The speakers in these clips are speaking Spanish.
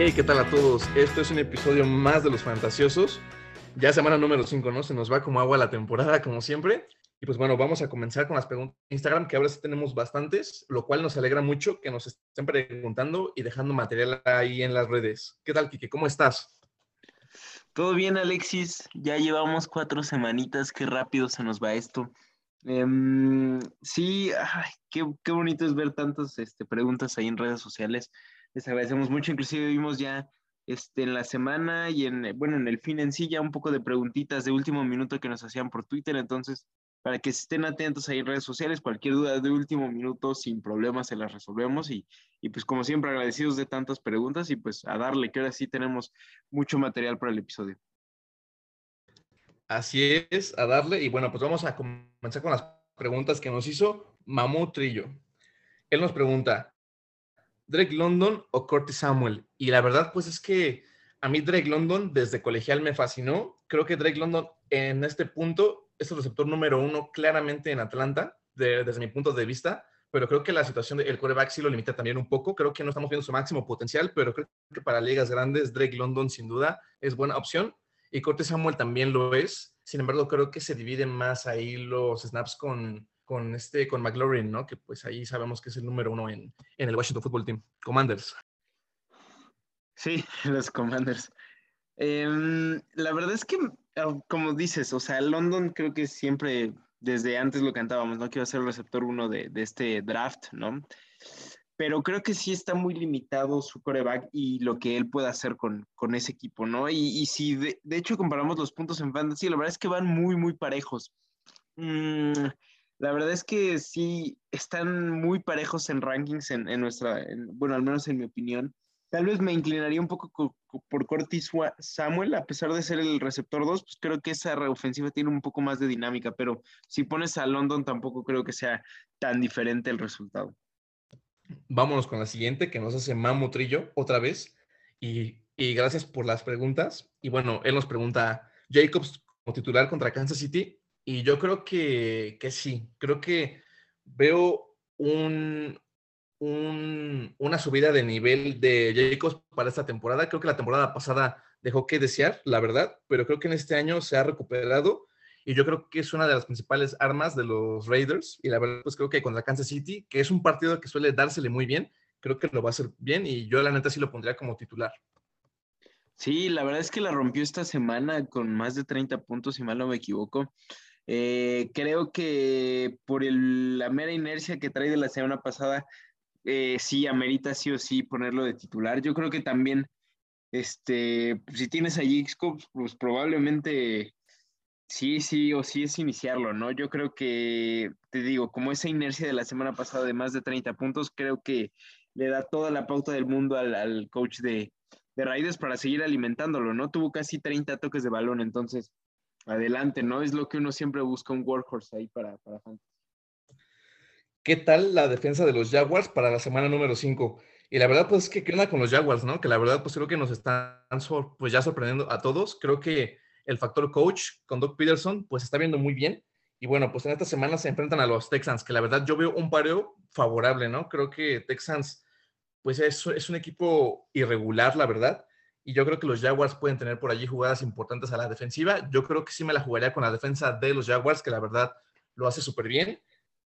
Hey, ¿qué tal a todos? Esto es un episodio más de Los Fantasiosos. Ya semana número 5, ¿no? Se nos va como agua la temporada, como siempre. Y pues bueno, vamos a comenzar con las preguntas de Instagram, que ahora sí tenemos bastantes, lo cual nos alegra mucho que nos estén preguntando y dejando material ahí en las redes. ¿Qué tal, Kike? ¿Cómo estás? Todo bien, Alexis. Ya llevamos cuatro semanitas. Qué rápido se nos va esto. Em, sí, qué, qué, bonito es ver tantas este, preguntas ahí en redes sociales les agradecemos mucho. Inclusive vimos ya este, en la semana y en, bueno, en el fin en sí ya un poco de preguntitas de último minuto que nos hacían por Twitter. Entonces, para que estén atentos ahí en redes sociales, cualquier duda de último minuto, sin problemas, se las resolvemos. Y, y pues como siempre, agradecidos de tantas preguntas y pues a darle, que ahora sí tenemos mucho material para el episodio. Así es, a darle. Y bueno, pues vamos a comenzar con las preguntas que nos hizo Mamú Trillo. Él nos pregunta, Drake London o Curtis Samuel. Y la verdad, pues es que a mí Drake London desde colegial me fascinó. Creo que Drake London en este punto es el receptor número uno claramente en Atlanta, desde mi punto de vista. Pero creo que la situación del coreback sí lo limita también un poco. Creo que no estamos viendo su máximo potencial, pero creo que para ligas grandes Drake London sin duda es buena opción. Y Curtis Samuel también lo es. Sin embargo, creo que se dividen más ahí los snaps con, con este, con McLaurin, ¿no? Que pues ahí sabemos que es el número uno en, en el Washington Football Team. Commanders. Sí, los Commanders. Em, la verdad es que, ah, como dices, o sea, London creo que siempre, desde antes lo cantábamos, ¿no? Que iba a ser el receptor uno de, de este draft, ¿no? Pero creo que sí está muy limitado su coreback y lo que él puede hacer con, con ese equipo, ¿no? Y, y si de, de, hecho comparamos los puntos en fantasy, la verdad es que van muy, muy parejos. Mm, la verdad es que sí, están muy parejos en rankings en, nuestra, bueno, al menos en mi opinión. Tal vez me inclinaría un poco por Cortis Samuel, a pesar de ser el receptor 2, pues creo que esa ofensiva tiene un poco más de dinámica, pero si pones a London tampoco creo que sea tan diferente el resultado. Vámonos con la siguiente que nos hace Mamu Trillo otra vez. Y, y gracias por las preguntas. Y bueno, él nos pregunta, Jacobs como titular contra Kansas City, y yo creo que, que sí, creo que veo un, un, una subida de nivel de Jacobs para esta temporada. Creo que la temporada pasada dejó que desear, la verdad, pero creo que en este año se ha recuperado y yo creo que es una de las principales armas de los Raiders. Y la verdad, pues creo que contra Kansas City, que es un partido que suele dársele muy bien, creo que lo va a hacer bien y yo la neta sí lo pondría como titular. Sí, la verdad es que la rompió esta semana con más de 30 puntos, si mal no me equivoco. Eh, creo que por la mera inercia que trae de la semana pasada, eh, sí amerita sí o sí ponerlo de titular. Yo creo que también, este, si tienes a Jixco, pues probablemente sí, sí o sí es iniciarlo, ¿no? Yo creo que, te digo, como esa inercia de la semana pasada de más de 30 puntos, creo que le da toda la pauta del mundo al, coach de, de Raiders para seguir alimentándolo, ¿no? Tuvo casi 30 toques de balón, entonces adelante, ¿no? Es lo que uno siempre busca un workhorse ahí para, para Fantasy. ¿Qué tal la defensa de los Jaguars para la semana número 5? Y la verdad, pues, que ¿qué onda con los Jaguars, no? Que la verdad, pues, creo que nos están pues, ya sorprendiendo a todos. Creo que el factor coach con Doug Peterson, pues, está viendo muy bien. Y bueno, pues en esta semana se enfrentan a los Texans, que la verdad yo veo un pareo favorable, ¿no? Creo que Texans, pues, es, es un equipo irregular, la verdad y yo creo que los Jaguars pueden tener por allí jugadas importantes a la defensiva. Yo creo que sí me la jugaría con la defensa de los Jaguars, que la verdad lo hace súper bien,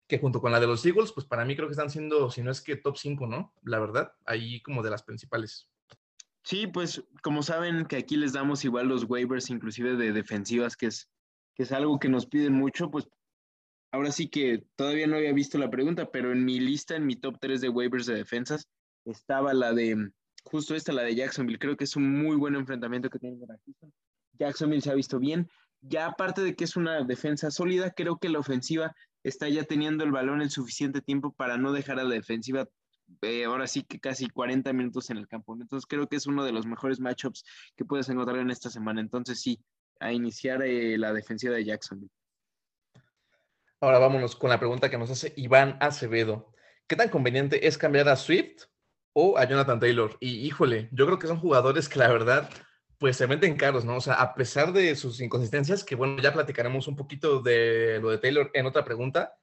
que junto con la de los Eagles, pues para mí creo que están siendo, si no es que top 5, ¿no? La verdad, ahí como de las principales. Sí, pues como saben que aquí les damos igual los waivers, inclusive de defensivas, que es, que es algo que nos piden mucho, pues ahora sí que todavía no había visto la pregunta, pero en mi lista, en mi top 3 de waivers de defensas, estaba la de justo esta, la de Jacksonville, creo que es un muy buen enfrentamiento que tiene Houston. Jacksonville se ha visto bien. Ya aparte de que es una defensa sólida, creo que la ofensiva está ya teniendo el balón el suficiente tiempo para no dejar a la defensiva eh, ahora sí que casi 40 minutos en el campo. Entonces creo que es uno de los mejores matchups que puedes encontrar en esta semana. Entonces sí, a iniciar eh, la defensiva de Jacksonville. Ahora vámonos con la pregunta que nos hace Iván Acevedo. ¿Qué tan conveniente es cambiar a Swift o a Jonathan Taylor. Y híjole, yo creo que son jugadores que la verdad, pues se meten caros, ¿no? O sea, a pesar de sus inconsistencias, que bueno, ya platicaremos un poquito de lo de Taylor en otra pregunta,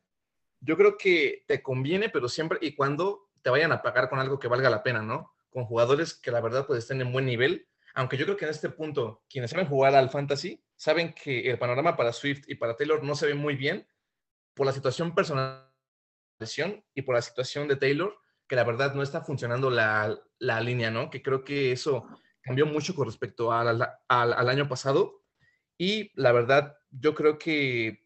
yo creo que te conviene, pero siempre y cuando te vayan a pagar con algo que valga la pena, ¿no? con jugadores que la verdad pues estén en buen nivel, aunque yo creo que en este punto quienes saben jugar al fantasy saben que el panorama para Swift y para Taylor no se ve muy bien por la situación personal y por la situación de Taylor, que la verdad no está funcionando la, la línea, ¿no? Que creo que eso cambió mucho con respecto al, al año pasado y la verdad yo creo que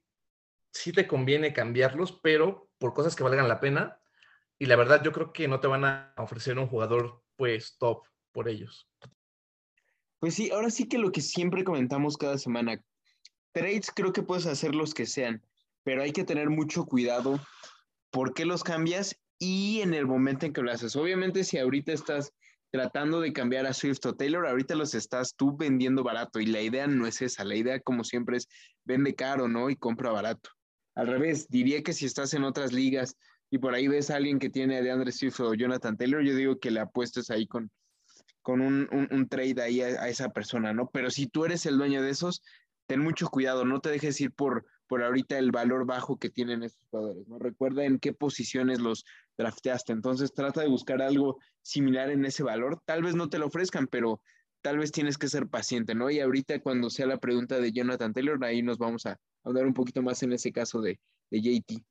sí te conviene cambiarlos, pero por cosas que valgan la pena. Y la verdad, yo creo que no te van a ofrecer un jugador, pues, top por ellos. Pues sí, ahora sí que lo que siempre comentamos cada semana, trades creo que puedes hacer los que sean, pero hay que tener mucho cuidado por qué los cambias y en el momento en que lo haces. Obviamente, si ahorita estás tratando de cambiar a Swift o Taylor, ahorita los estás tú vendiendo barato y la idea no es esa, la idea como siempre es vende caro, ¿no? Y compra barato. Al revés, diría que si estás en otras ligas y por ahí ves a alguien que tiene de Andre Swift o Jonathan Taylor, yo digo que le apuestes ahí con, con un, trade ahí a, esa persona, ¿no? Pero si tú eres el dueño de esos, ten mucho cuidado, no te dejes ir por, por ahorita el valor bajo que tienen estos jugadores, ¿no? Recuerda en qué posiciones los drafteaste, entonces trata de buscar algo similar en ese valor, tal vez no te lo ofrezcan, pero tal vez tienes que ser paciente, ¿no? Y ahorita cuando sea la pregunta de Jonathan Taylor, ahí nos vamos a hablar un poquito más en ese caso de, de JT.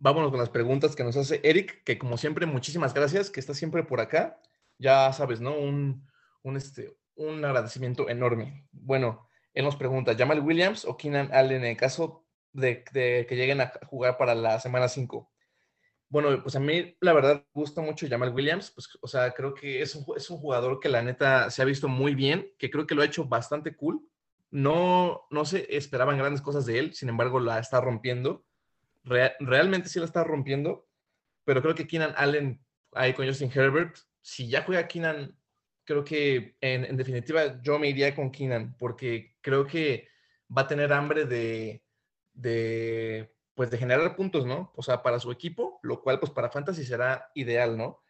Vámonos con las preguntas que nos hace Eric, que como siempre, muchísimas gracias, que está siempre por acá. Ya sabes, ¿no? Un, un, este, un agradecimiento enorme. Bueno, él nos pregunta, ¿Jamal Williams o Keenan Allen en el caso de, que lleguen a jugar para la semana 5? Bueno, pues a mí la verdad gusta mucho Jamal Williams, pues, o sea, creo que es un, es un jugador que la neta se ha visto muy bien, que creo que lo ha hecho bastante cool. No, no se esperaban grandes cosas de él, sin embargo la está rompiendo. realmente sí la está rompiendo, pero creo que Keenan Allen ahí con Justin Herbert, si ya juega Keenan, creo que en, en definitiva yo me iría con Keenan, porque creo que va a tener hambre de, de pues de generar puntos, ¿no? O sea, para su equipo, lo cual pues para Fantasy será ideal, ¿no?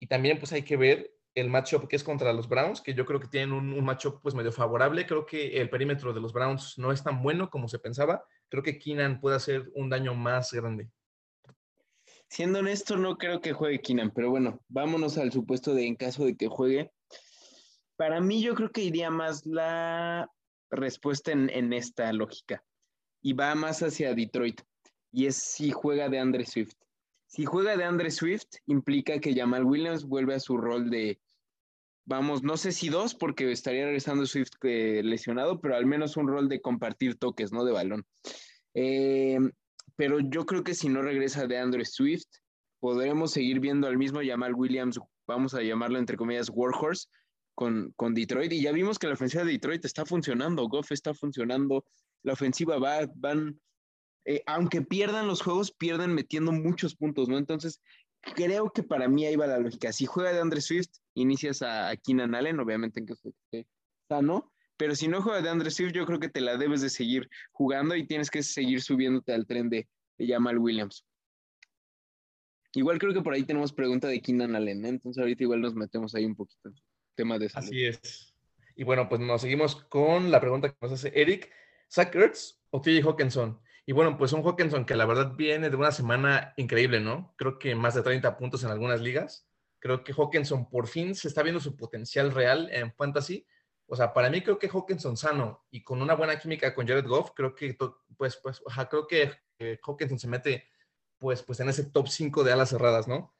Y también pues hay que ver el matchup que es contra los Browns, que yo creo que tienen un, un matchup pues medio favorable. Creo que el perímetro de los Browns no es tan bueno como se pensaba. Creo que Keenan puede hacer un daño más grande. Siendo honesto, no creo que juegue Keenan, pero bueno, vámonos al supuesto de en caso de que juegue. Para mí yo creo que iría más la respuesta en, esta lógica y va más hacia Detroit y es si juega de Andre Swift. Si juega de Andre Swift, implica que Jamal Williams vuelve a su rol de, vamos, no sé si dos, porque estaría regresando Swift eh, lesionado, pero al menos un rol de compartir toques, no de balón. Eh, pero yo creo que si no regresa de Andre Swift, podremos seguir viendo al mismo Jamal Williams, vamos a llamarlo entre comillas, Warhorse, con, con, Detroit. Y ya vimos que la ofensiva de Detroit está funcionando, Goff está funcionando, la ofensiva va, van eh, aunque pierdan los juegos, pierden metiendo muchos puntos, ¿no? Entonces, creo que para mí ahí va la lógica. Si juega de Andre Swift, inicias a, Keenan Allen, obviamente en que esté sano, pero si no juega de Andre Swift, yo creo que te la debes de seguir jugando y tienes que seguir subiéndote al tren de, de Jamal Williams. Igual creo que por ahí tenemos pregunta de Keenan Allen, ¿eh? entonces ahorita igual nos metemos ahí un poquito tema de salud. Así es. Y bueno, pues nos seguimos con la pregunta que nos hace Eric. ¿Zach Ertz o TJ Hawkinson? Y bueno, pues un Hawkinson que la verdad viene de una semana increíble, ¿no? Creo que más de 30 puntos en algunas ligas. Creo que Hawkinson por fin se está viendo su potencial real en fantasy. O sea, para mí creo que Hawkinson sano y con una buena química con Jared Goff, creo que pues pues creo que Hawkinson se mete pues pues en ese top 5 de alas cerradas, ¿no?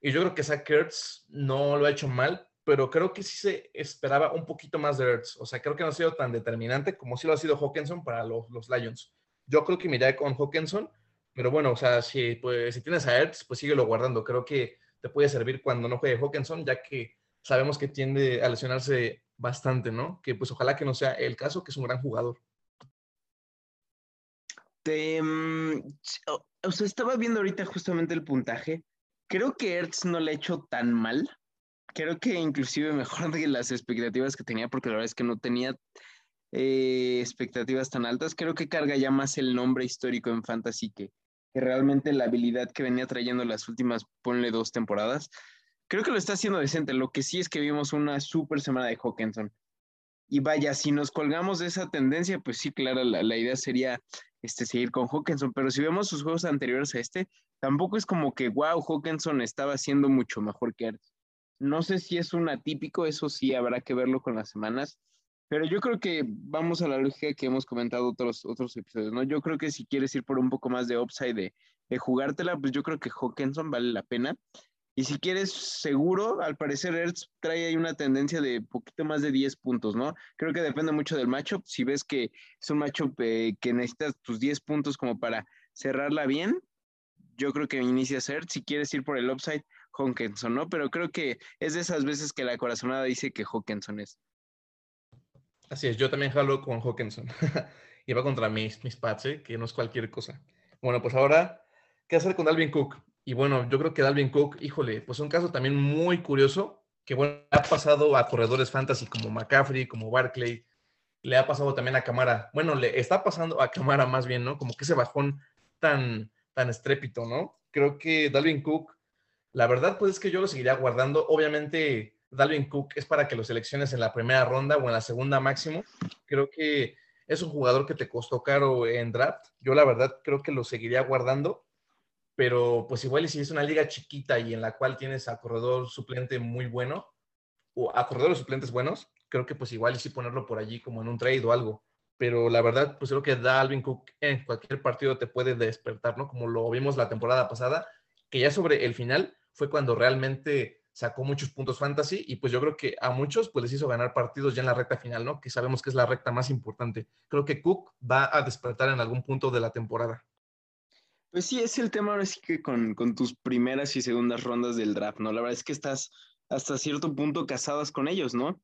Y yo creo que Zach Ertz no lo ha hecho mal, pero creo que sí se esperaba un poquito más de Ertz. O sea, creo que no ha sido tan determinante como sí lo ha sido Hawkinson para los, los Lions. Yo creo que me iré con Hawkinson, pero bueno, o sea, si, pues, si tienes a Ertz, pues síguelo guardando. Creo que te puede servir cuando no juegue Hawkinson, ya que sabemos que tiende a lesionarse bastante, ¿no? Que pues ojalá que no sea el caso, que es un gran jugador. Mm, o sea, estaba viendo ahorita justamente el puntaje. Creo que Ertz no le ha hecho tan mal. Creo que inclusive mejor de las expectativas que tenía, porque la verdad es que no tenía eh, expectativas tan altas. Creo que carga ya más el nombre histórico en Fantasy que, que realmente la habilidad que venía trayendo las últimas, ponle dos temporadas. Creo que lo está haciendo decente. Lo que sí es que vimos una super semana de Hawkinson. Y vaya, si nos colgamos de esa tendencia, pues sí, claro, la, idea sería este, seguir con Hawkinson. Pero si vemos sus juegos anteriores a este, tampoco es como que, wow, Hawkinson estaba haciendo mucho mejor que Ertz. No sé si es un atípico, eso sí habrá que verlo con las semanas, pero yo creo que vamos a la lógica que hemos comentado otros, otros episodios, ¿no? Yo creo que si quieres ir por un poco más de upside, de, jugártela, pues yo creo que Hawkinson vale la pena. Y si quieres seguro, al parecer Ertz trae ahí una tendencia de poquito más de 10 puntos, ¿no? Creo que depende mucho del matchup. Si ves que es un matchup eh, que necesitas tus 10 puntos como para cerrarla bien, yo creo que inicia Ertz. Si quieres ir por el upside, Hawkinson, ¿no? Pero creo que es de esas veces que la corazonada dice que Hawkinson es. Así es, yo también jalo con Hawkinson. y va contra mis, mis pads, ¿eh? que no es cualquier cosa. Bueno, pues ahora, ¿qué hacer con Dalvin Cook? Y bueno, yo creo que Dalvin Cook, híjole, pues un caso también muy curioso, que bueno, ha pasado a corredores fantasy como McCaffrey, como Barclay, le ha pasado también a Camara. Bueno, le está pasando a Camara más bien, ¿no? Como que ese bajón tan, tan estrépito, ¿no? Creo que Dalvin Cook, la verdad, pues es que yo lo seguiría guardando. Obviamente, Dalvin Cook es para que lo selecciones en la primera ronda o en la segunda máximo. Creo que es un jugador que te costó caro en draft. Yo la verdad creo que lo seguiría guardando pero pues igual si es una liga chiquita y en la cual tienes a corredor suplente muy bueno, o a corredores suplentes buenos, creo que pues igual y sí ponerlo por allí como en un trade o algo. Pero la verdad, pues creo que Dalvin Cook en cualquier partido te puede despertar, ¿no? Como lo vimos la temporada pasada, que ya sobre el final fue cuando realmente sacó muchos puntos fantasy y pues yo creo que a muchos pues les hizo ganar partidos ya en la recta final, ¿no? Que sabemos que es la recta más importante. Creo que Cook va a despertar en algún punto de la temporada. Pues sí, es el tema ahora sí que con, tus primeras y segundas rondas del draft, ¿no? La verdad es que estás hasta cierto punto casadas con ellos, ¿no?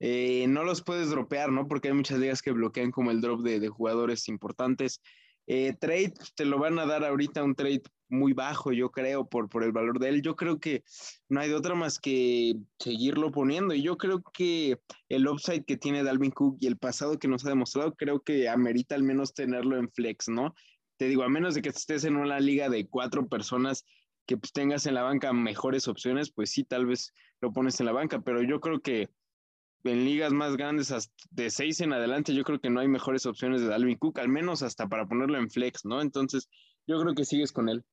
Eh, no los puedes dropear, ¿no? Porque hay muchas ligas que bloquean como el drop de, jugadores importantes. Eh, trade, pues, te lo van a dar ahorita un trade muy bajo, yo creo, por, por el valor de él. Yo creo que no hay de otra más que seguirlo poniendo. Y yo creo que el upside que tiene Dalvin Cook y el pasado que nos ha demostrado, creo que amerita al menos tenerlo en flex, ¿no? te digo, a menos de que estés en una liga de cuatro personas que pues, tengas en la banca mejores opciones, pues sí, tal vez lo pones en la banca, pero yo creo que en ligas más grandes, de seis en adelante, yo creo que no hay mejores opciones de Dalvin Cook, al menos hasta para ponerlo en flex, ¿no? Entonces, yo creo que sigues con él.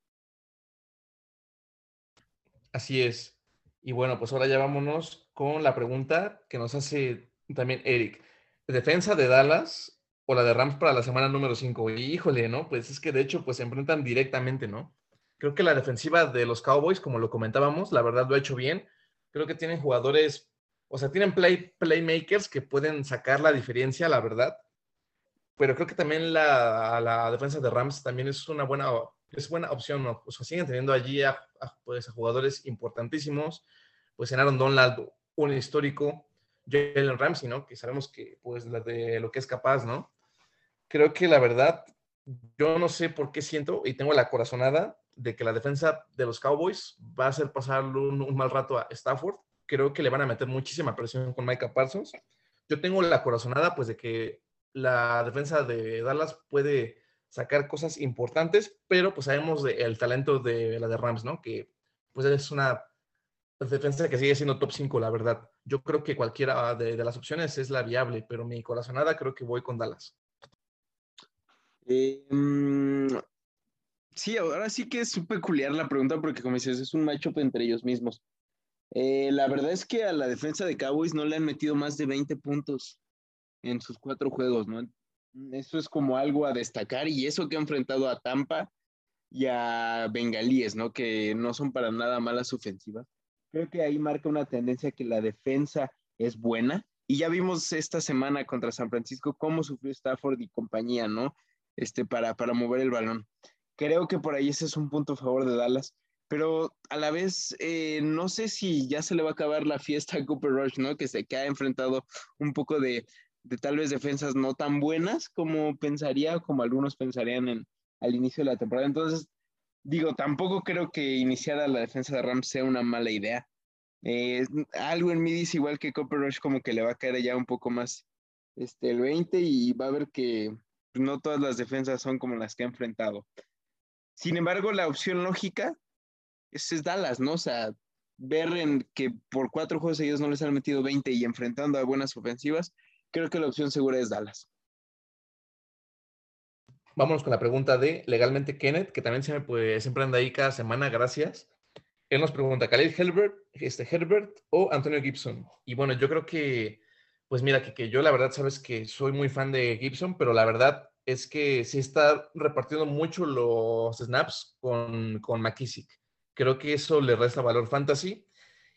Así es. Y bueno, pues ahora ya vámonos con la pregunta que nos hace también Eric. Defensa de Dallas o la de Rams para la semana número 5. Híjole, ¿no? Pues es que de hecho, pues se enfrentan directamente, ¿no? Creo que la defensiva de los Cowboys, como lo comentábamos, la verdad lo ha hecho bien. Creo que tienen jugadores, o sea, tienen play, playmakers que pueden sacar la diferencia, la verdad. Pero creo que también la, la defensa de Rams también es una buena, es buena opción, ¿no? O sea, siguen teniendo allí a, pues, jugadores importantísimos. Pues en Aaron Donald, un histórico. Jalen Ramsey, ¿no? Que sabemos que, pues, de lo que es capaz, ¿no? creo que la verdad, yo no sé por qué siento y tengo la corazonada de que la defensa de los Cowboys va a hacer pasar un, mal rato a Stafford. Creo que le van a meter muchísima presión con Micah Parsons. Yo tengo la corazonada, pues, de que la defensa de Dallas puede sacar cosas importantes, pero pues sabemos del talento de la de Rams, ¿no? Que pues es una defensa que sigue siendo top 5, la verdad. Yo creo que cualquiera de, de las opciones es la viable, pero mi corazonada creo que voy con Dallas. Eh, mm, sí, ahora sí que es peculiar la pregunta porque como dices, es un matchup entre ellos mismos. Eh, la verdad es que a la defensa de Cowboys no le han metido más de 20 puntos en sus cuatro juegos, ¿no? Eso es como algo a destacar y eso que ha enfrentado a Tampa y a Bengalíes, ¿no? Que no son para nada malas ofensivas. Creo que ahí marca una tendencia que la defensa es buena y ya vimos esta semana contra San Francisco cómo sufrió Stafford y compañía, ¿no? este, para, para mover el balón. Creo que por ahí ese es un punto a favor de Dallas, pero a la vez eh, no sé si ya se le va a acabar la fiesta a Cooper Rush, ¿no? Que se que ha enfrentado un poco de, de tal vez defensas no tan buenas como pensaría, como algunos pensarían en, al inicio de la temporada. Entonces, digo, tampoco creo que iniciar a la defensa de Rams sea una mala idea. Eh, algo en mí dice igual que Cooper Rush como que le va a caer ya un poco más este, el 20 y va a ver que, no todas las defensas son como las que ha enfrentado. Sin embargo, la opción lógica es, Dallas, ¿no? O sea, ver en que por cuatro juegos seguidos no les han metido 20 y enfrentando a buenas ofensivas, creo que la opción segura es Dallas. Vámonos con la pregunta de legalmente Kenneth, que también siempre, pues, siempre anda ahí cada semana, gracias. Él nos pregunta, ¿Khalil Herbert, este, Herbert o Antonio Gibson? Y bueno, yo creo que, pues mira, que, que yo la verdad sabes que soy muy fan de Gibson, pero la verdad es que sí está repartiendo mucho los snaps con, con McKissick. Creo que eso le resta valor fantasy.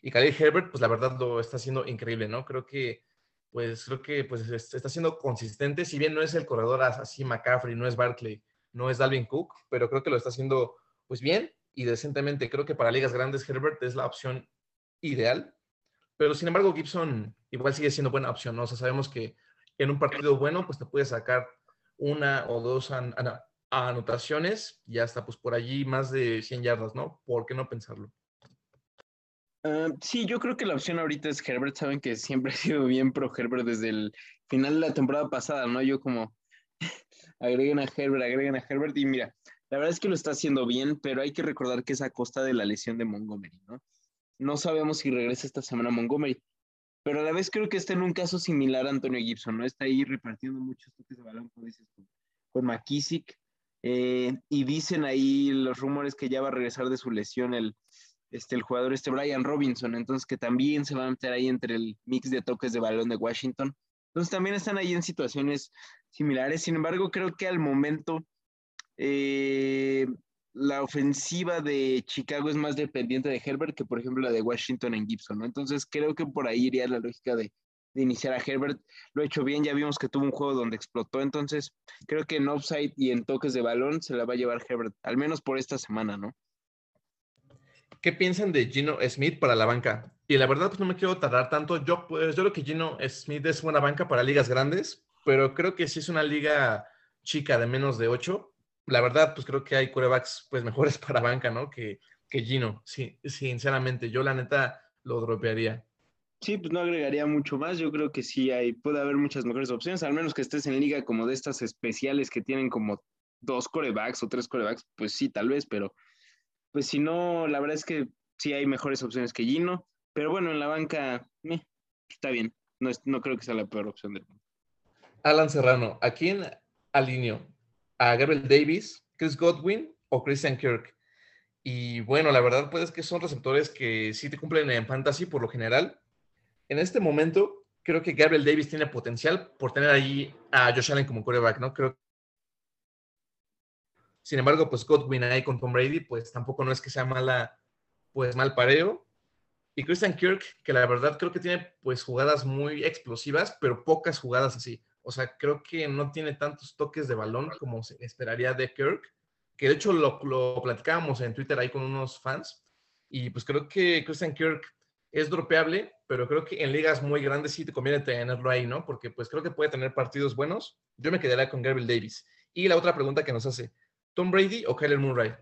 Y Khalil Herbert, pues la verdad lo está haciendo increíble, ¿no? Creo que, pues, creo que pues, está siendo consistente. Si bien no es el corredor así McCaffrey, no es Barkley, no es Dalvin Cook, pero creo que lo está haciendo, pues, bien y decentemente. Creo que para ligas grandes Herbert es la opción ideal. Pero sin embargo, Gibson igual sigue siendo buena opción, ¿no? O sea, sabemos que en un partido bueno, pues te puede sacar una o dos anotaciones y hasta pues por allí más de 100 yardas, ¿no? ¿Por qué no pensarlo? Sí, yo creo que la opción ahorita es Herbert. Saben que siempre he sido bien pro Herbert desde el final de la temporada pasada, ¿no? Yo como agreguen a Herbert, agreguen a Herbert y mira, la verdad es que lo está haciendo bien, pero hay que recordar que es a costa de la lesión de Montgomery, ¿no? No sabemos si regresa esta semana Montgomery, pero a la vez creo que está en un caso similar a Antonio Gibson, ¿no? Está ahí repartiendo muchos toques de balón, como dices, con, con McKissick. Eh, y dicen ahí los rumores que ya va a regresar de su lesión el, este, el jugador este Brian Robinson, entonces que también se va a meter ahí entre el mix de toques de balón de Washington. Entonces también están ahí en situaciones similares. Sin embargo, creo que al momento eh, la ofensiva de Chicago es más dependiente de Herbert que, por ejemplo, la de Washington en Gibson, ¿no? Entonces creo que por ahí iría la lógica de, de iniciar a Herbert. Lo ha hecho bien, ya vimos que tuvo un juego donde explotó, entonces creo que en offside y en toques de balón se la va a llevar Herbert, al menos por esta semana, ¿no? ¿Qué piensan de Gino Smith para la banca? Y la verdad, pues no me quiero tardar tanto. Yo, pues, yo creo que Gino Smith es buena banca para ligas grandes, pero creo que si es una liga chica de menos de 8, la verdad, pues creo que hay corebacks pues mejores para banca, ¿no? Que, que Gino. Sí, sinceramente, yo la neta lo dropearía. Sí, pues no agregaría mucho más. Yo creo que sí hay, puede haber muchas mejores opciones, al menos que estés en liga como de estas especiales que tienen como dos corebacks o tres corebacks, pues sí, tal vez, pero pues si no, la verdad es que sí hay mejores opciones que Gino, pero bueno, en la banca está bien, no, no creo que sea la peor opción del mundo. Alan Serrano, ¿a quién alineo? ¿A Gabriel Davis, Chris Godwin o Christian Kirk? Y bueno, la verdad pues es que son receptores que sí te cumplen en fantasy por lo general. En este momento, creo que Gabriel Davis tiene potencial por tener ahí a Josh Allen como quarterback, ¿no? Creo sin embargo, pues Godwin ahí con Tom Brady, pues tampoco no es que sea mala, pues mal pareo. Y Christian Kirk, que la verdad creo que tiene pues jugadas muy explosivas, pero pocas jugadas así. O sea, creo que no tiene tantos toques de balón como se esperaría de Kirk, que de hecho lo, lo platicábamos en Twitter ahí con unos fans. Y pues creo que Christian Kirk es dropeable, pero creo que en ligas muy grandes sí te conviene tenerlo ahí, ¿no? Porque pues creo que puede tener partidos buenos. Yo me quedaría con Gabriel Davis. Y la otra pregunta que nos hace, Tom Brady o Kyler Murray.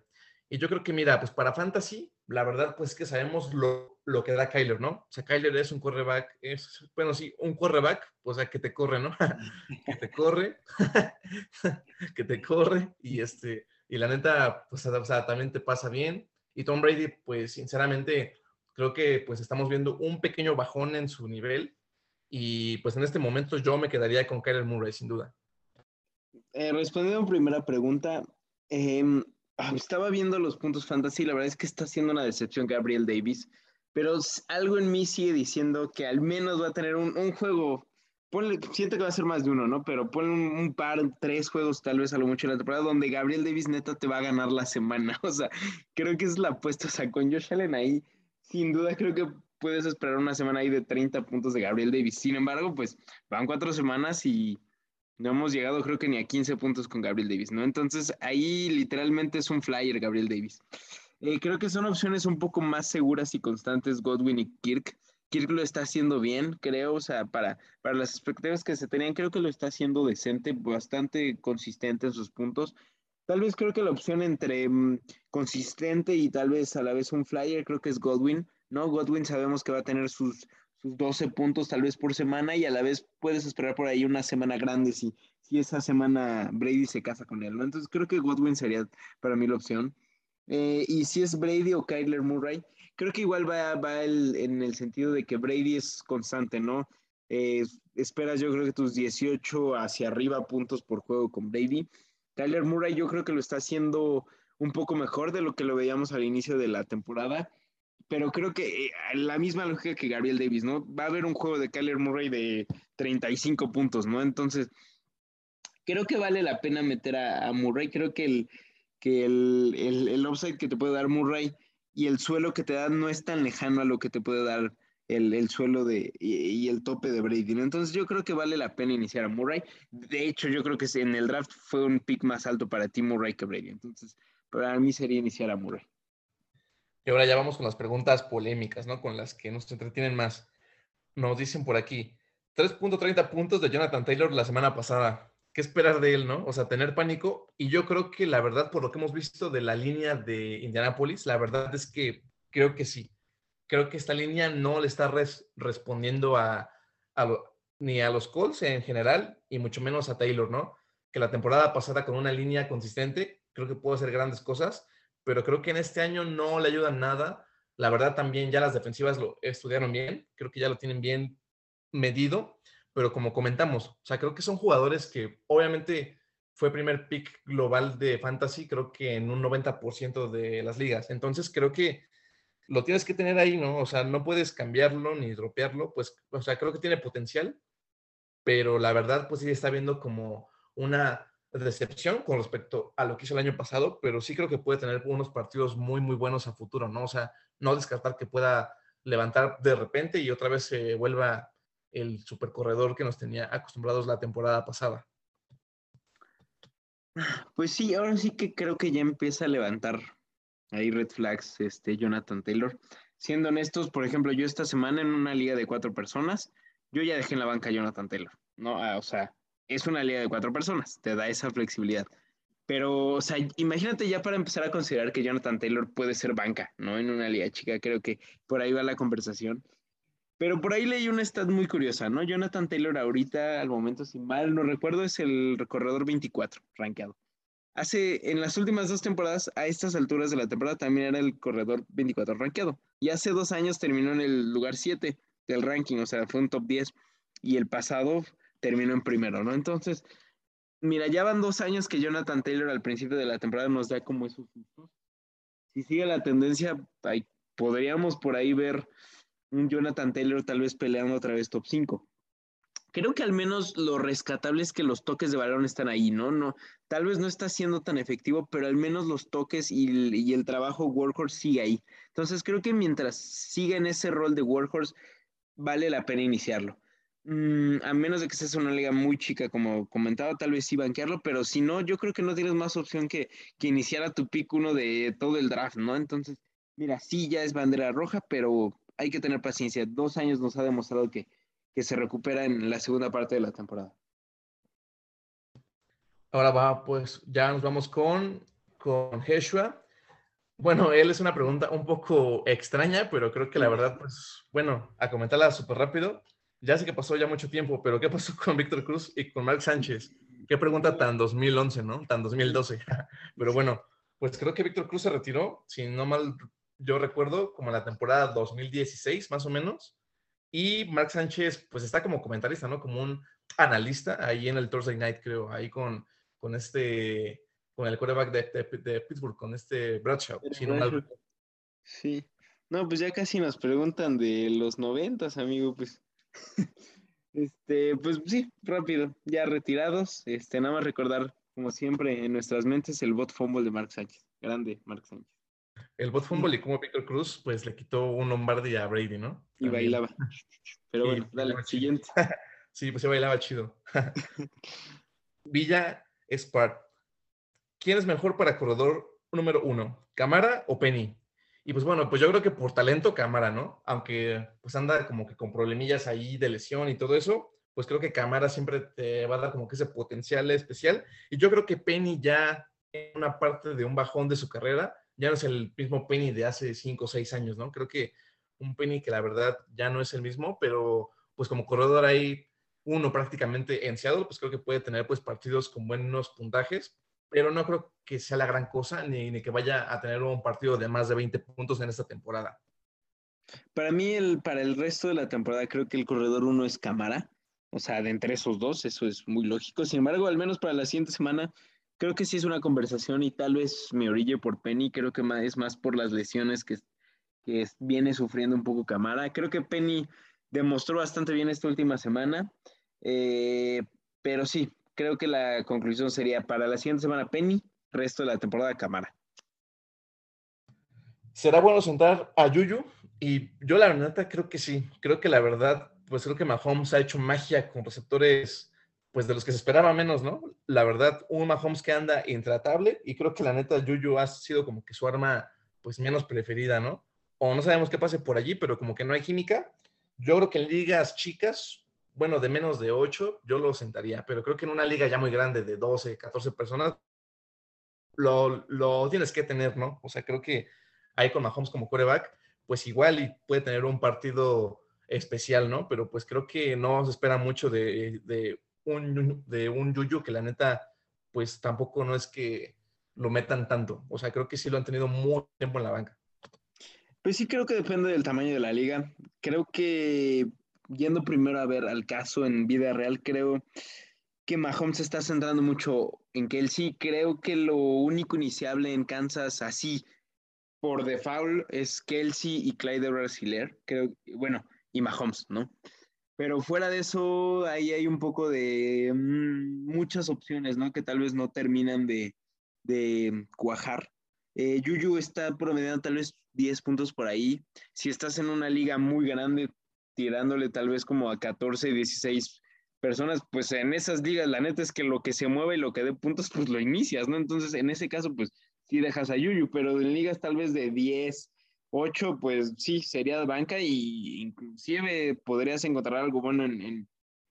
Y yo creo que, mira, pues para fantasy, la verdad, pues que sabemos lo, lo que da Kyler, ¿no? O sea, Kyler es un quarterback, es, bueno, sí, un quarterback, o sea, que te corre, ¿no? que te corre, que te corre, y este, y la neta, pues, o sea, también te pasa bien. Y Tom Brady, pues, sinceramente, creo que, pues, estamos viendo un pequeño bajón en su nivel, y pues en este momento yo me quedaría con Kyler Murray, sin duda. Eh, respondiendo a primera pregunta, Ah, estaba viendo los puntos fantasy, la verdad es que está siendo una decepción Gabriel Davis, pero algo en mí sigue diciendo que al menos va a tener un, juego, ponle, siento que va a ser más de uno, ¿no? Pero ponle un, par, tres juegos tal vez a lo mucho en la temporada donde Gabriel Davis neta te va a ganar la semana, o sea, creo que es la apuesta, o sea, con Josh Allen ahí, sin duda creo que puedes esperar una semana ahí de 30 puntos de Gabriel Davis, sin embargo, pues van cuatro semanas y no hemos llegado creo que ni a 15 puntos con Gabriel Davis, ¿no? Entonces ahí literalmente es un flyer Gabriel Davis. Eh, creo que son opciones un poco más seguras y constantes Godwin y Kirk. Kirk lo está haciendo bien, creo, o sea, para, para las expectativas que se tenían, creo que lo está haciendo decente, bastante consistente en sus puntos. Tal vez creo que la opción entre mm, consistente y tal vez a la vez un flyer, creo que es Godwin, ¿no? Godwin sabemos que va a tener sus, sus 12 puntos tal vez por semana y a la vez puedes esperar por ahí una semana grande si, si esa semana Brady se casa con él, ¿no? Entonces creo que Godwin sería para mí la opción. Eh, y si es Brady o Kyler Murray, creo que igual va, va en el sentido de que Brady es constante, ¿no? Eh, esperas yo creo que tus 18 hacia arriba puntos por juego con Brady. Kyler Murray yo creo que lo está haciendo un poco mejor de lo que lo veíamos al inicio de la temporada pero creo que eh, la misma lógica que Gabriel Davis, ¿no? Va a haber un juego de Kyler Murray de 35 puntos, ¿no? Entonces, creo que vale la pena meter a, Murray. Creo que el, que el, el, el upside que te puede dar Murray y el suelo que te da no es tan lejano a lo que te puede dar el, suelo de, y, el tope de Brady. Entonces yo creo que vale la pena iniciar a Murray. De hecho, yo creo que en el draft fue un pick más alto para ti Murray que Brady. Entonces, para mí sería iniciar a Murray. Y ahora ya vamos con las preguntas polémicas, ¿no? Con las que nos entretienen más. Nos dicen por aquí, 3.30 puntos de Jonathan Taylor la semana pasada. ¿Qué esperar de él, no? O sea, tener pánico. Y yo creo que la verdad, por lo que hemos visto de la línea de Indianapolis, la verdad es que creo que sí creo que esta línea no le está respondiendo a, ni a los Colts en general y mucho menos a Taylor, ¿no? Que la temporada pasada con una línea consistente, creo que puede hacer grandes cosas, pero creo que en este año no le ayudan nada. La verdad también ya las defensivas lo estudiaron bien, creo que ya lo tienen bien medido, pero como comentamos, o sea, creo que son jugadores que obviamente fue primer pick global de fantasy, creo que en un 90% de las ligas. Entonces creo que lo tienes que tener ahí, ¿no? O sea, no puedes cambiarlo ni dropearlo, pues, o sea, creo que tiene potencial, pero la verdad, pues sí está viendo como una decepción con respecto a lo que hizo el año pasado, pero sí creo que puede tener unos partidos muy, muy buenos a futuro, ¿no? O sea, no descartar que pueda levantar de repente y otra vez se vuelva el supercorredor que nos tenía acostumbrados la temporada pasada. Pues sí, ahora sí que creo que ya empieza a levantar ahí red flags, este, Jonathan Taylor. Siendo honestos, por ejemplo, yo esta semana en una liga de cuatro personas, yo ya dejé en la banca a Jonathan Taylor, ¿no? Ah, o sea, es una liga de cuatro personas, te da esa flexibilidad. Pero, o sea, imagínate ya para empezar a considerar que Jonathan Taylor puede ser banca, ¿no? En una liga chica, creo que por ahí va la conversación. Pero por ahí leí una stat muy curiosa, ¿no? Jonathan Taylor ahorita, al momento, si mal no recuerdo, es el corredor 24 rankeado. Hace, en las últimas dos temporadas, a estas alturas de la temporada, también era el corredor 24 rankeado. Y hace dos años terminó en el lugar 7 del ranking, o sea, fue un top 10. Y el pasado terminó en primero, ¿no? Entonces, mira, ya van dos años que Jonathan Taylor al principio de la temporada nos da como esos sustos. Si sigue la tendencia, podríamos por ahí ver un Jonathan Taylor tal vez peleando otra vez top 5 creo que al menos lo rescatable es que los toques de balón están ahí, ¿no? no tal vez no está siendo tan efectivo, pero al menos los toques y, el trabajo workhorse sigue ahí. Entonces creo que mientras siga en ese rol de workhorse, vale la pena iniciarlo. Mm, a menos de que seas una liga muy chica, como comentaba, tal vez sí banquearlo, pero si no, yo creo que no tienes más opción que, que iniciar a tu pick uno de todo el draft, ¿no? Entonces, mira, sí ya es bandera roja, pero hay que tener paciencia. Dos años nos ha demostrado que, que se recupera en la segunda parte de la temporada. Ahora va, pues ya nos vamos con, con Heshua. Bueno, él es una pregunta un poco extraña, pero creo que la verdad, pues, bueno, a comentarla súper rápido. Ya sé que pasó ya mucho tiempo, pero ¿qué pasó con Víctor Cruz y con Mark Sánchez? Qué pregunta tan 2011, ¿no? Tan 2012. pero bueno, pues creo que Víctor Cruz se retiró, si no mal yo recuerdo, como en la temporada 2016, más o menos. Y Mark Sánchez, pues está como comentarista, ¿no? Como un analista ahí en el Thursday Night, creo, ahí con, con este, con el quarterback de, Pittsburgh, con este Bradshaw. Sí. No, pues ya casi nos preguntan de los noventas, amigo, pues. Este, pues sí, rápido, ya retirados. Este, nada más recordar, como siempre, en nuestras mentes, el bot fumble de Mark Sánchez. Grande, Mark Sánchez el bot fumble y como Víctor Cruz, pues le quitó un Lombardi a Brady, ¿no? Y bailaba. Pero bueno, dale, siguiente. sí, pues se bailaba chido. Villa Spart. ¿Quién es mejor para corredor número uno? ¿Camara o Penny? Y pues bueno, pues yo creo que por talento Camara, ¿no? Aunque pues anda como que con problemillas ahí de lesión y todo eso, pues creo que Camara siempre te va a dar como que ese potencial especial. Y yo creo que Penny ya en una parte de un bajón de su carrera, ya no es el mismo Penny de hace cinco o seis años, ¿no? Creo que un Penny que la verdad ya no es el mismo, pero pues como corredor hay uno prácticamente en Seattle, pues creo que puede tener pues partidos con buenos puntajes, pero no creo que sea la gran cosa ni, que vaya a tener un partido de más de 20 puntos en esta temporada. Para mí, el, para el resto de la temporada, creo que el corredor uno es Camara. O sea, de entre esos dos, eso es muy lógico. Sin embargo, al menos para la siguiente semana, creo que sí es una conversación y tal vez me orille por Penny, creo que es más por las lesiones que, que viene sufriendo un poco Camara. Creo que Penny demostró bastante bien esta última semana, eh, pero sí, creo que la conclusión sería para la siguiente semana Penny, resto de la temporada Camara. ¿Será bueno sentar a Yuyu? Y yo la verdad creo que sí, creo que la verdad, pues creo que Mahomes ha hecho magia con receptores pues de los que se esperaba menos, ¿no? La verdad, un Mahomes que anda intratable y creo que la neta Juju ha sido como que su arma pues menos preferida, ¿no? O no sabemos qué pase por allí, pero como que no hay química. Yo creo que en ligas chicas, bueno, de menos de 8, yo lo sentaría, pero creo que en una liga ya muy grande de 12, 14 personas, lo, lo tienes que tener, ¿no? O sea, creo que ahí con Mahomes como quarterback, pues igual y puede tener un partido especial, ¿no? Pero pues creo que no se espera mucho de, de un, de un Yuyu que la neta, pues tampoco no es que lo metan tanto. O sea, creo que sí lo han tenido mucho tiempo en la banca. Pues sí, creo que depende del tamaño de la liga. Creo que yendo primero a ver al caso en vida real, creo que Mahomes está centrando mucho en sí. Creo que lo único iniciable en Kansas así por default es Kelsey y Clyde Brasiler. Creo, bueno, y Mahomes, ¿no? Pero fuera de eso, ahí hay un poco de mm, muchas opciones, ¿no? Que tal vez no terminan de, cuajar. Eh, Yuyu está promediando tal vez 10 puntos por ahí. Si estás en una liga muy grande, tirándole tal vez como a 14, 16 personas, pues en esas ligas, la neta es que lo que se mueve y lo que dé puntos, pues lo inicias, ¿no? Entonces, en ese caso, pues sí dejas a Yuyu, pero en ligas tal vez de 10, 8, pues sí, sería banca y inclusive podrías encontrar algo bueno en,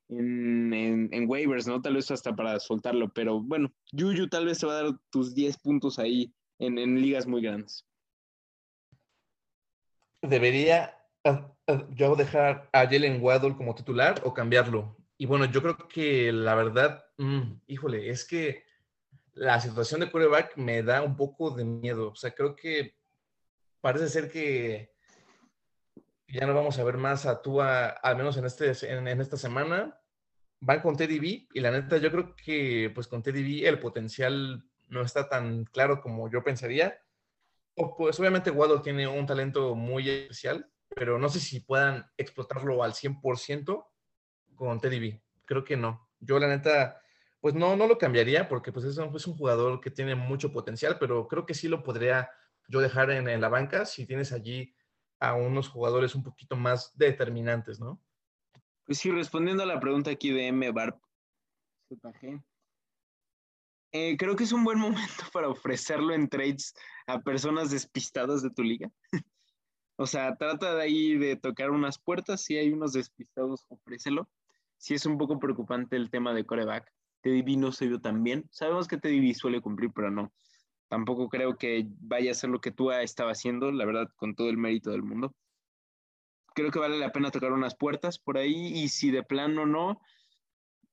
en, waivers, ¿no? Tal vez hasta para soltarlo, pero bueno, Yuyu tal vez te va a dar tus 10 puntos ahí en, ligas muy grandes. Debería ah, yo dejar a Jalen Waddle como titular o cambiarlo. Y bueno, yo creo que la verdad, mm, híjole, es que la situación de quarterback me da un poco de miedo. O sea, creo que parece ser que ya no vamos a ver más a Tua, al menos en, este, en, esta semana. Van con Teddy B y la neta yo creo que pues con Teddy B el potencial no está tan claro como yo pensaría. O, pues obviamente Waddle tiene un talento muy especial, pero no sé si puedan explotarlo al 100% con Teddy. Creo que no. Yo la neta pues no, no lo cambiaría porque pues es un, un jugador que tiene mucho potencial, pero creo que sí lo podría yo dejar en, la banca si tienes allí a unos jugadores un poquito más determinantes, ¿no? Pues sí, respondiendo a la pregunta aquí de M. Barp, eh, creo que es un buen momento para ofrecerlo en trades a personas despistadas de tu liga. O sea, trata de ahí de tocar unas puertas. Si hay unos despistados, ofrécelo. Si es un poco preocupante el tema de coreback. Teddy no se vio tan bien. Sabemos que Teddy suele cumplir, pero no. Tampoco creo que vaya a ser lo que tú estaba haciendo, la verdad, con todo el mérito del mundo. Creo que vale la pena tocar unas puertas por ahí y si de plano no,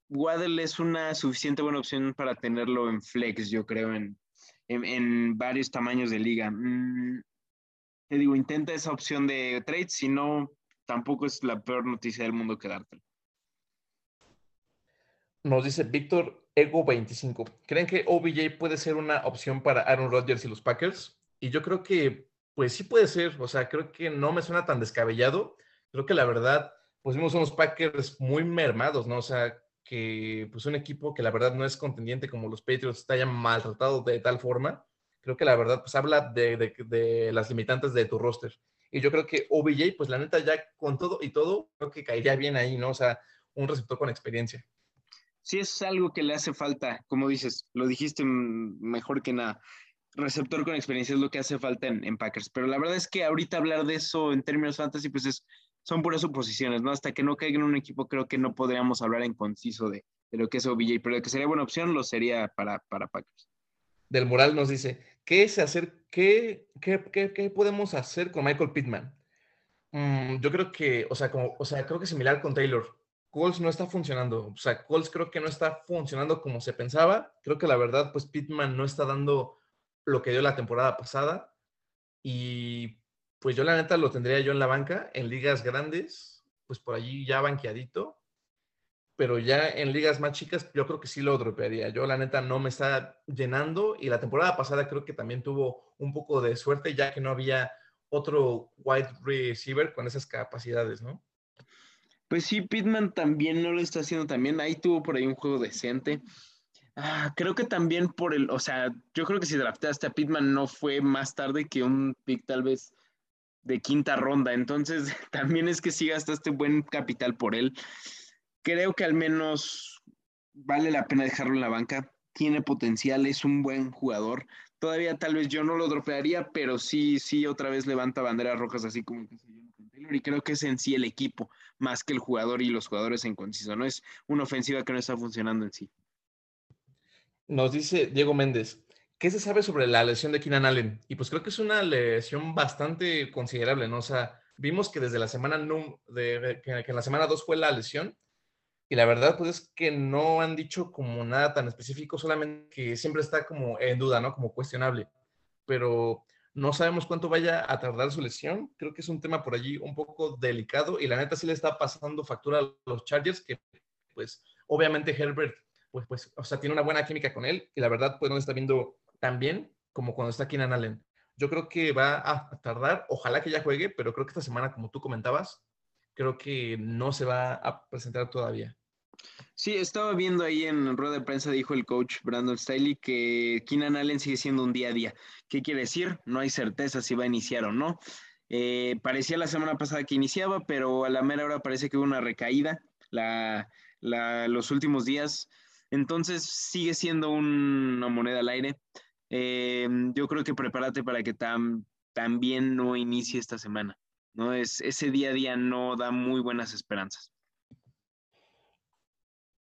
Waddle es una suficiente buena opción para tenerlo en flex, yo creo, en, en, varios tamaños de liga. Mm, te digo, intenta esa opción de trade, si no, tampoco es la peor noticia del mundo quedártelo. Nos dice Víctor Ego 25. ¿Creen que OBJ puede ser una opción para Aaron Rodgers y los Packers? Y yo creo que, pues sí puede ser. O sea, creo que no me suena tan descabellado. Creo que la verdad, pues vimos unos Packers muy mermados, ¿no? O sea, que pues un equipo que la verdad no es contendiente como los Patriots está ya maltratado de tal forma. Creo que la verdad, pues habla de, de las limitantes de tu roster. Y yo creo que OBJ, pues la neta, ya con todo y todo, creo que caería bien ahí, ¿no? O sea, un receptor con experiencia sí es algo que le hace falta, como dices, lo dijiste mejor que nada. Receptor con experiencia es lo que hace falta en, Packers. Pero la verdad es que ahorita hablar de eso en términos fantasy, pues es, son puras suposiciones, ¿no? Hasta que no caiga en un equipo, creo que no podríamos hablar en conciso de, lo que es OBJ, pero de que sería buena opción, lo sería para, para Packers. Del Moral nos dice, ¿qué es hacer, qué, qué, qué, podemos hacer con Michael Pittman? Mm, yo creo que, o sea, como, o sea, creo que similar con Taylor Colts no está funcionando. O sea, Colts creo que no está funcionando como se pensaba. Creo que la verdad, pues Pittman no está dando lo que dio la temporada pasada. Y pues yo la neta lo tendría yo en la banca, en ligas grandes, pues por allí ya banqueadito. Pero ya en ligas más chicas, yo creo que sí lo dropearía. Yo la neta no me está llenando. Y la temporada pasada creo que también tuvo un poco de suerte, ya que no había otro wide receiver con esas capacidades, ¿no? Pues sí, Pittman también no lo está haciendo también. Ahí tuvo por ahí un juego decente. Ah, creo que también por el, o sea, yo creo que si drafteaste a Pittman no fue más tarde que un pick tal vez de quinta ronda. Entonces, también es que sí gastaste buen capital por él. Creo que al menos vale la pena dejarlo en la banca. Tiene potencial, es un buen jugador. Todavía tal vez yo no lo dropearía, pero sí, sí, otra vez levanta banderas rojas, así como que Taylor. Y creo que es en sí el equipo, más que el jugador y los jugadores en conciso. No es una ofensiva que no está funcionando en sí. Nos dice Diego Méndez, ¿qué se sabe sobre la lesión de Keenan Allen? Y pues creo que es una lesión bastante considerable, ¿no? O sea, vimos que desde la semana, de, que, en la semana 2 fue la lesión, y la verdad pues es que no han dicho como nada tan específico, solamente que siempre está como en duda, ¿no? Como cuestionable. Pero no sabemos cuánto vaya a tardar su lesión. Creo que es un tema por allí un poco delicado y la neta sí le está pasando factura a los Chargers que pues obviamente Herbert pues, pues, o sea, tiene una buena química con él y la verdad, pues no está viendo tan bien como cuando está Keenan Allen. Yo creo que va a tardar, ojalá que ya juegue, pero creo que esta semana, como tú comentabas, creo que no se va a presentar todavía. Sí, estaba viendo ahí en rueda de prensa, dijo el coach Brandon Staley, que Keenan Allen sigue siendo un día a día. ¿Qué quiere decir? No hay certeza si va a iniciar o no. Eh, parecía la semana pasada que iniciaba, pero a la mera hora parece que hubo una recaída la, los últimos días. Entonces sigue siendo una moneda al aire. Eh, yo creo que prepárate para que también no inicie esta semana. ¿No? Es, ese día a día no da muy buenas esperanzas.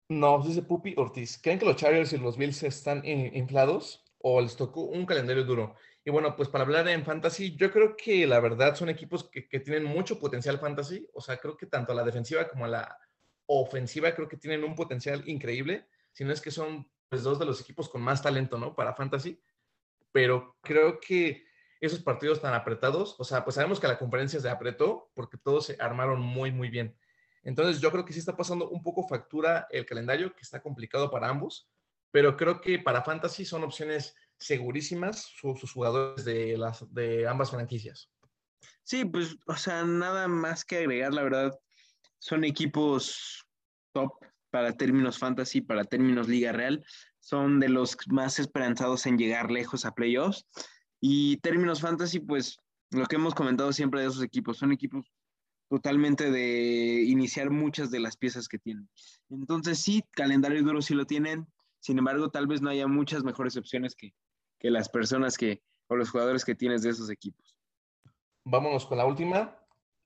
No, pues dice Pupi Ortiz. ¿Creen que los Chargers y los Bills están inflados o les tocó un calendario duro? Y bueno, pues para hablar en fantasy, yo creo que la verdad son equipos que, que tienen mucho potencial fantasy. O sea, creo que tanto la defensiva como la ofensiva creo que tienen un potencial increíble sino es que son pues, dos de los equipos con más talento, ¿no? Para Fantasy. Pero creo que esos partidos tan apretados, o sea, pues sabemos que la conferencia se apretó porque todos se armaron muy, muy bien. Entonces yo creo que sí está pasando un poco factura el calendario, que está complicado para ambos, pero creo que para Fantasy son opciones segurísimas sus, jugadores de, las, de ambas franquicias. Sí, pues, o sea, nada más que agregar, la verdad, son equipos top para términos fantasy, para términos liga real, son de los más esperanzados en llegar lejos a playoffs. Y términos fantasy, pues lo que hemos comentado siempre de esos equipos, son equipos totalmente de iniciar muchas de las piezas que tienen. Entonces sí, calendario duro sí lo tienen, sin embargo tal vez no haya muchas mejores opciones que, que las personas que, o los jugadores que tienes de esos equipos. Vámonos con la última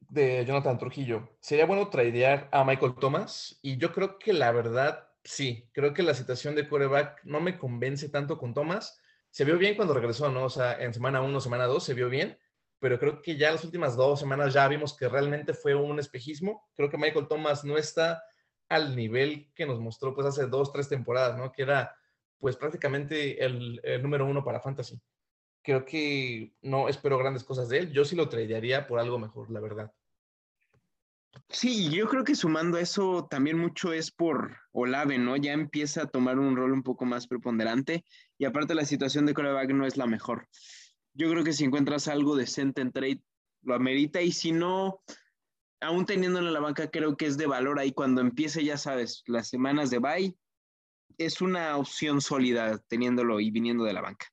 de Jonathan Trujillo. Sería bueno tradear a Michael Thomas y yo creo que la verdad, sí, creo que la situación de quarterback no me convence tanto con Thomas. Se vio bien cuando regresó, ¿no? O sea, en semana 1, semana 2 se vio bien, pero creo que ya las últimas dos semanas ya vimos que realmente fue un espejismo. Creo que Michael Thomas no está al nivel que nos mostró pues hace dos, tres temporadas, ¿no? Que era pues prácticamente el, el número uno para Fantasy creo que no espero grandes cosas de él. Yo sí lo tradearía por algo mejor, la verdad. Sí, yo creo que sumando eso también mucho es por Olave, ¿no? Ya empieza a tomar un rol un poco más preponderante y aparte la situación de coreback no es la mejor. Yo creo que si encuentras algo decente en trade, lo amerita y si no, aún teniéndolo en la banca, creo que es de valor ahí cuando empiece, ya sabes, las semanas de bye, es una opción sólida teniéndolo y viniendo de la banca.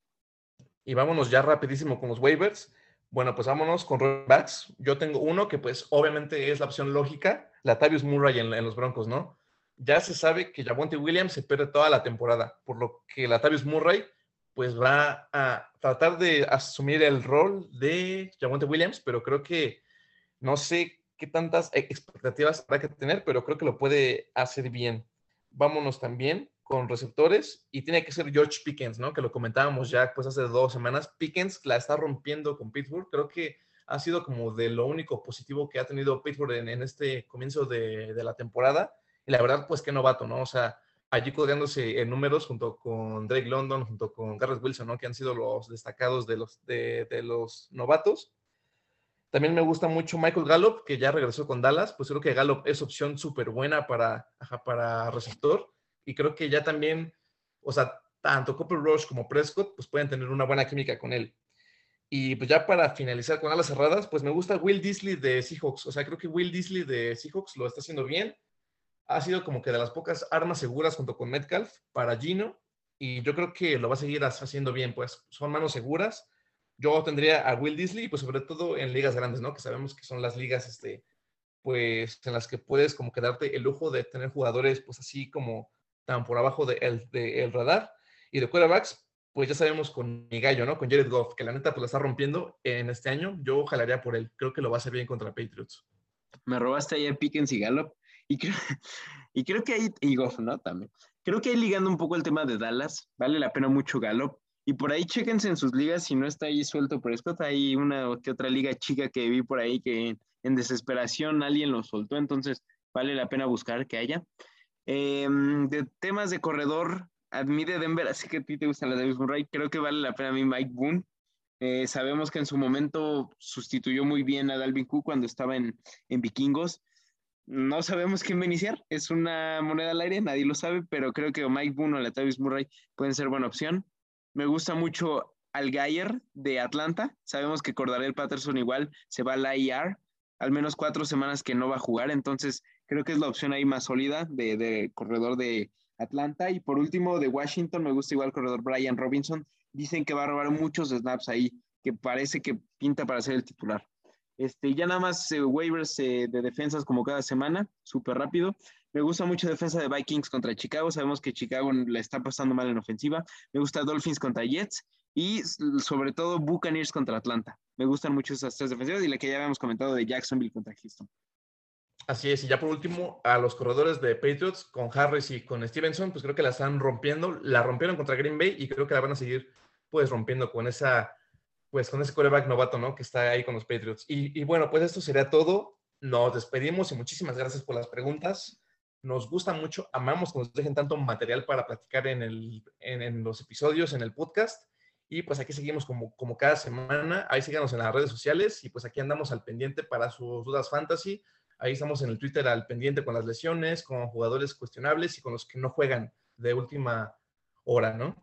Y vámonos ya rapidísimo con los waivers. Bueno, pues vámonos con backs. Yo tengo uno que pues obviamente es la opción lógica, Latavius Murray en, los Broncos, ¿no? Ya se sabe que Javonte Williams se pierde toda la temporada, por lo que Latavius Murray pues va a tratar de asumir el rol de Javonte Williams, pero creo que no sé qué tantas expectativas habrá que tener, pero creo que lo puede hacer bien. Vámonos también con receptores y tiene que ser George Pickens, ¿no? Que lo comentábamos ya pues hace dos semanas. Pickens la está rompiendo con Pittsburgh. Creo que ha sido como de lo único positivo que ha tenido Pittsburgh en, este comienzo de, la temporada. Y la verdad, pues qué novato, ¿no? O sea, allí codeándose en números junto con Drake London, junto con Garrett Wilson, ¿no? Que han sido los destacados de los, de, los novatos. También me gusta mucho Michael Gallup, que ya regresó con Dallas. Pues creo que Gallup es opción súper buena para, para receptor y creo que ya también, o sea, tanto Cooper Rush como Prescott, pues pueden tener una buena química con él. Y pues ya para finalizar con alas cerradas, pues me gusta Will Disley de Seahawks. O sea, creo que Will Disley de Seahawks lo está haciendo bien. Ha sido como que de las pocas armas seguras junto con Metcalf para Gino. Y yo creo que lo va a seguir haciendo bien, pues son manos seguras. Yo tendría a Will Disley, pues sobre todo en ligas grandes, ¿no? Que sabemos que son las ligas, este, pues en las que puedes como que darte el lujo de tener jugadores, pues así como tan por abajo del de el radar. Y de quarterbacks, pues ya sabemos con mi gallo, ¿no? Con Jared Goff, que la neta pues la está rompiendo en este año. Yo jalaría por él. Creo que lo va a hacer bien contra Patriots. Me robaste ahí a Pickens y Gallup. Y creo, y creo que ahí, y Goff, ¿no? También. Creo que ahí ligando un poco el tema de Dallas, vale la pena mucho Gallup. Y por ahí chéquense en sus ligas si no está ahí suelto Prescott. Hay una que otra liga chica que vi por ahí que en desesperación alguien lo soltó. Entonces vale la pena buscar que haya. Em, de temas de corredor, admite Denver, así que a ti te gusta la Davis Murray, creo que vale la pena a mí Mike Boone. Eh, sabemos que en su momento sustituyó muy bien a Dalvin Cook cuando estaba en, en Vikingos. No sabemos quién va a iniciar, es una moneda al aire, nadie lo sabe, pero creo que Mike Boone o la Davis Murray pueden ser buena opción. Me gusta mucho Al Gayer de Atlanta. Sabemos que Cordarel Patterson igual se va a la IR, al menos cuatro semanas que no va a jugar, entonces creo que es la opción ahí más sólida de, de corredor de, Atlanta. Y por último, de Washington, me gusta igual el corredor Brian Robinson. Dicen que va a robar muchos snaps ahí, que parece que pinta para ser el titular. Este, ya nada más eh, waivers eh, de defensas como cada semana, súper rápido. Me gusta mucho defensa de Vikings contra Chicago. Sabemos que Chicago le está pasando mal en ofensiva. Me gusta Dolphins contra Jets y sobre todo Buccaneers contra Atlanta. Me gustan mucho esas tres defensivas y la que ya habíamos comentado de Jacksonville contra Houston. Así es, y ya por último, a los corredores de Patriots con Harris y con Stevenson, pues creo que la están rompiendo, la rompieron contra Green Bay y creo que la van a seguir pues rompiendo con esa, pues con ese coreback novato, ¿no? Que está ahí con los Patriots. Y, bueno, pues esto sería todo. Nos despedimos y muchísimas gracias por las preguntas. Nos gusta mucho, amamos que nos dejen tanto material para platicar en, el, en, los episodios, en el podcast. Y pues aquí seguimos como, como cada semana. Ahí síganos en las redes sociales y pues aquí andamos al pendiente para sus dudas fantasy Ahí estamos en el Twitter al pendiente con las lesiones, con jugadores cuestionables y con los que no juegan de última hora, ¿no?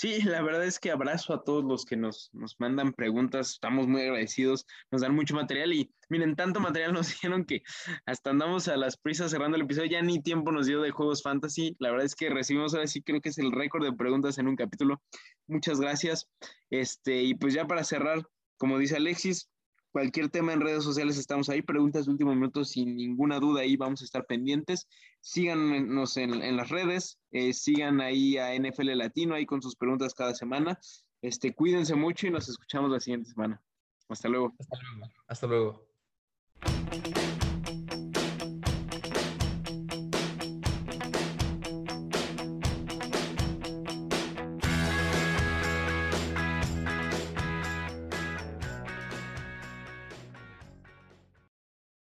Sí, la verdad es que abrazo a todos los que nos, nos mandan preguntas, estamos muy agradecidos, nos dan mucho material y miren, tanto material nos dieron que hasta andamos a las prisas cerrando el episodio, ya ni tiempo nos dio de juegos fantasy, la verdad es que recibimos ahora sí creo que es el récord de preguntas en un capítulo, muchas gracias, este, y pues ya para cerrar, como dice Alexis, Cualquier tema en redes sociales estamos ahí. Preguntas de último minuto, sin ninguna duda, ahí vamos a estar pendientes. Síganos en, las redes, eh, sigan ahí a NFL Latino, ahí con sus preguntas cada semana. Este, cuídense mucho y nos escuchamos la siguiente semana. Hasta luego. Hasta luego. Hasta luego.